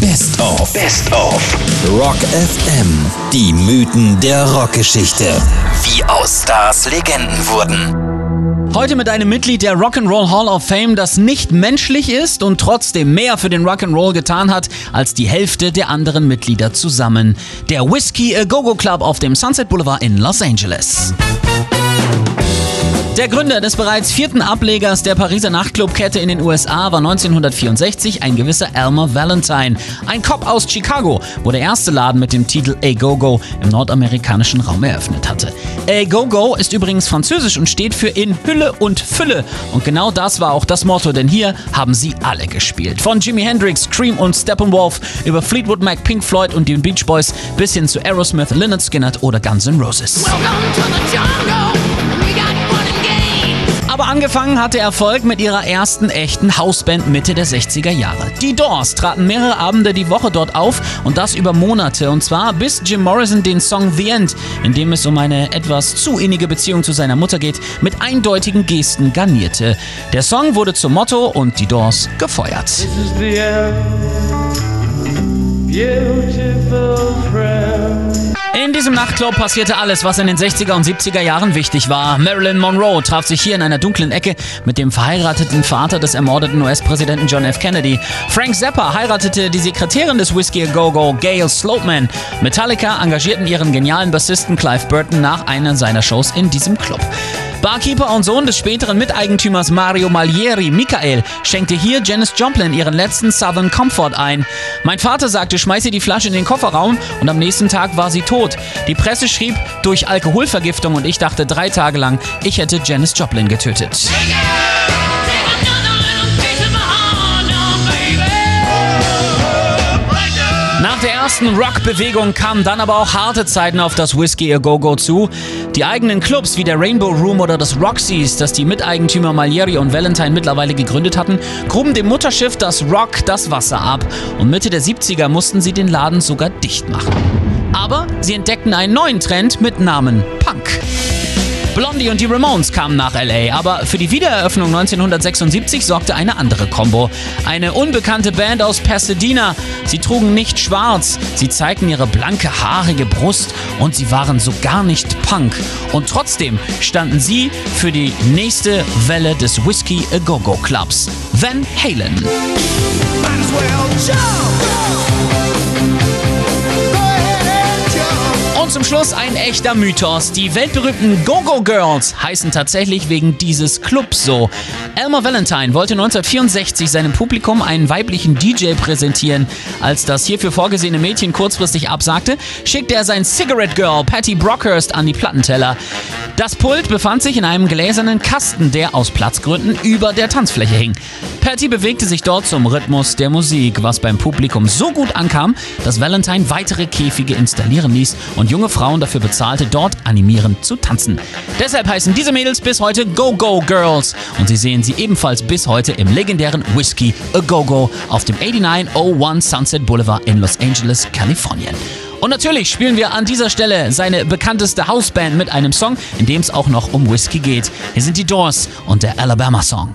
Best of. Best of. Rock FM. Die Mythen der Rockgeschichte. Wie aus Stars Legenden wurden. Heute mit einem Mitglied der Rock'n'Roll Hall of Fame, das nicht menschlich ist und trotzdem mehr für den Rock'n'Roll getan hat als die Hälfte der anderen Mitglieder zusammen. Der Whiskey A Go Go Club auf dem Sunset Boulevard in Los Angeles. Der Gründer des bereits vierten Ablegers der Pariser Nachtclubkette in den USA war 1964 ein gewisser Elmer Valentine, ein Cop aus Chicago, wo der erste Laden mit dem Titel A Go-Go im nordamerikanischen Raum eröffnet hatte. A Go-Go ist übrigens französisch und steht für in Hülle und Fülle. Und genau das war auch das Motto, denn hier haben sie alle gespielt. Von Jimi Hendrix, Cream und Steppenwolf über Fleetwood Mac, Pink Floyd und den Beach Boys bis hin zu Aerosmith, Lynyrd Skynyrd oder Guns N' Roses. Aber angefangen hat der Erfolg mit ihrer ersten echten Hausband Mitte der 60er Jahre. Die Doors traten mehrere Abende die Woche dort auf und das über Monate. Und zwar bis Jim Morrison den Song The End, in dem es um eine etwas zu innige Beziehung zu seiner Mutter geht, mit eindeutigen Gesten garnierte. Der Song wurde zum Motto und die Doors gefeuert. Beautiful friend. In diesem Nachtclub passierte alles, was in den 60er und 70er Jahren wichtig war. Marilyn Monroe traf sich hier in einer dunklen Ecke mit dem verheirateten Vater des ermordeten US-Präsidenten John F. Kennedy. Frank Zappa heiratete die Sekretärin des Whiskey A Go-Go, Gail Slopeman. Metallica engagierten ihren genialen Bassisten Clive Burton nach einer seiner Shows in diesem Club. Barkeeper und Sohn des späteren Miteigentümers Mario Malieri, Michael, schenkte hier Janis Joplin ihren letzten Southern Comfort ein. Mein Vater sagte, schmeiße die Flasche in den Kofferraum und am nächsten Tag war sie tot. Die Presse schrieb, durch Alkoholvergiftung und ich dachte drei Tage lang, ich hätte Janis Joplin getötet. Nach der ersten Rock-Bewegung kamen dann aber auch harte Zeiten auf das Whiskey A Go Go zu. Die eigenen Clubs wie der Rainbow Room oder das Roxys, das die Miteigentümer Malieri und Valentine mittlerweile gegründet hatten, gruben dem Mutterschiff das Rock das Wasser ab und Mitte der 70er mussten sie den Laden sogar dicht machen. Aber sie entdeckten einen neuen Trend mit Namen. Blondie und die Ramones kamen nach LA, aber für die Wiedereröffnung 1976 sorgte eine andere Combo. Eine unbekannte Band aus Pasadena. Sie trugen nicht schwarz, sie zeigten ihre blanke, haarige Brust und sie waren so gar nicht Punk. Und trotzdem standen sie für die nächste Welle des Whiskey A Go Go Clubs. Van Halen. Und zum Schluss ein echter Mythos. Die weltberühmten Go-Go Girls heißen tatsächlich wegen dieses Clubs so. Elmer Valentine wollte 1964 seinem Publikum einen weiblichen DJ präsentieren. Als das hierfür vorgesehene Mädchen kurzfristig absagte, schickte er sein Cigarette Girl Patty Brockhurst an die Plattenteller. Das Pult befand sich in einem gläsernen Kasten, der aus Platzgründen über der Tanzfläche hing. Patty bewegte sich dort zum Rhythmus der Musik, was beim Publikum so gut ankam, dass Valentine weitere Käfige installieren ließ und junge Frauen dafür bezahlte, dort animierend zu tanzen. Deshalb heißen diese Mädels bis heute Go-Go Girls und Sie sehen sie ebenfalls bis heute im legendären Whiskey A Go-Go auf dem 8901 Sunset Boulevard in Los Angeles, Kalifornien. Und natürlich spielen wir an dieser Stelle seine bekannteste Hausband mit einem Song, in dem es auch noch um Whisky geht. Hier sind die Doors und der Alabama Song.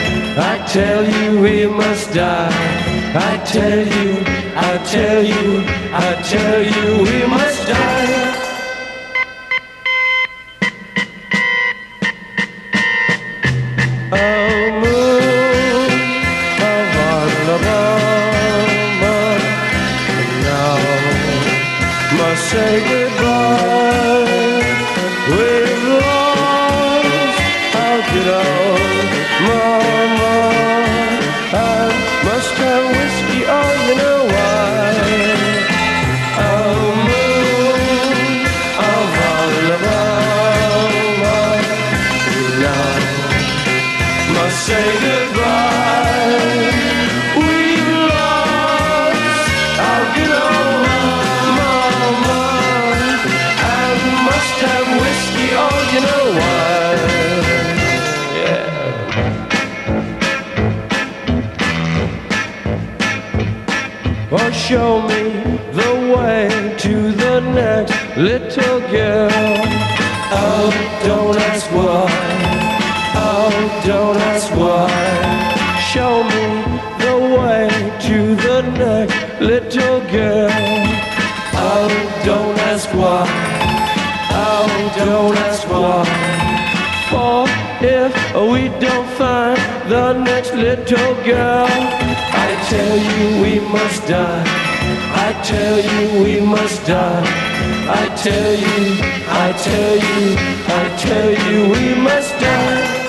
I tell you we must die. I tell you, I tell you, I tell you we must die. Oh, show me the way to the next little girl. Oh, don't ask why. Oh, don't ask why. Show me the way to the next little girl. Oh, don't ask why. Oh, don't ask why. For if we don't find the next little girl, I tell you we must die. I tell you we must die. I tell you, I tell you, I tell you we must die.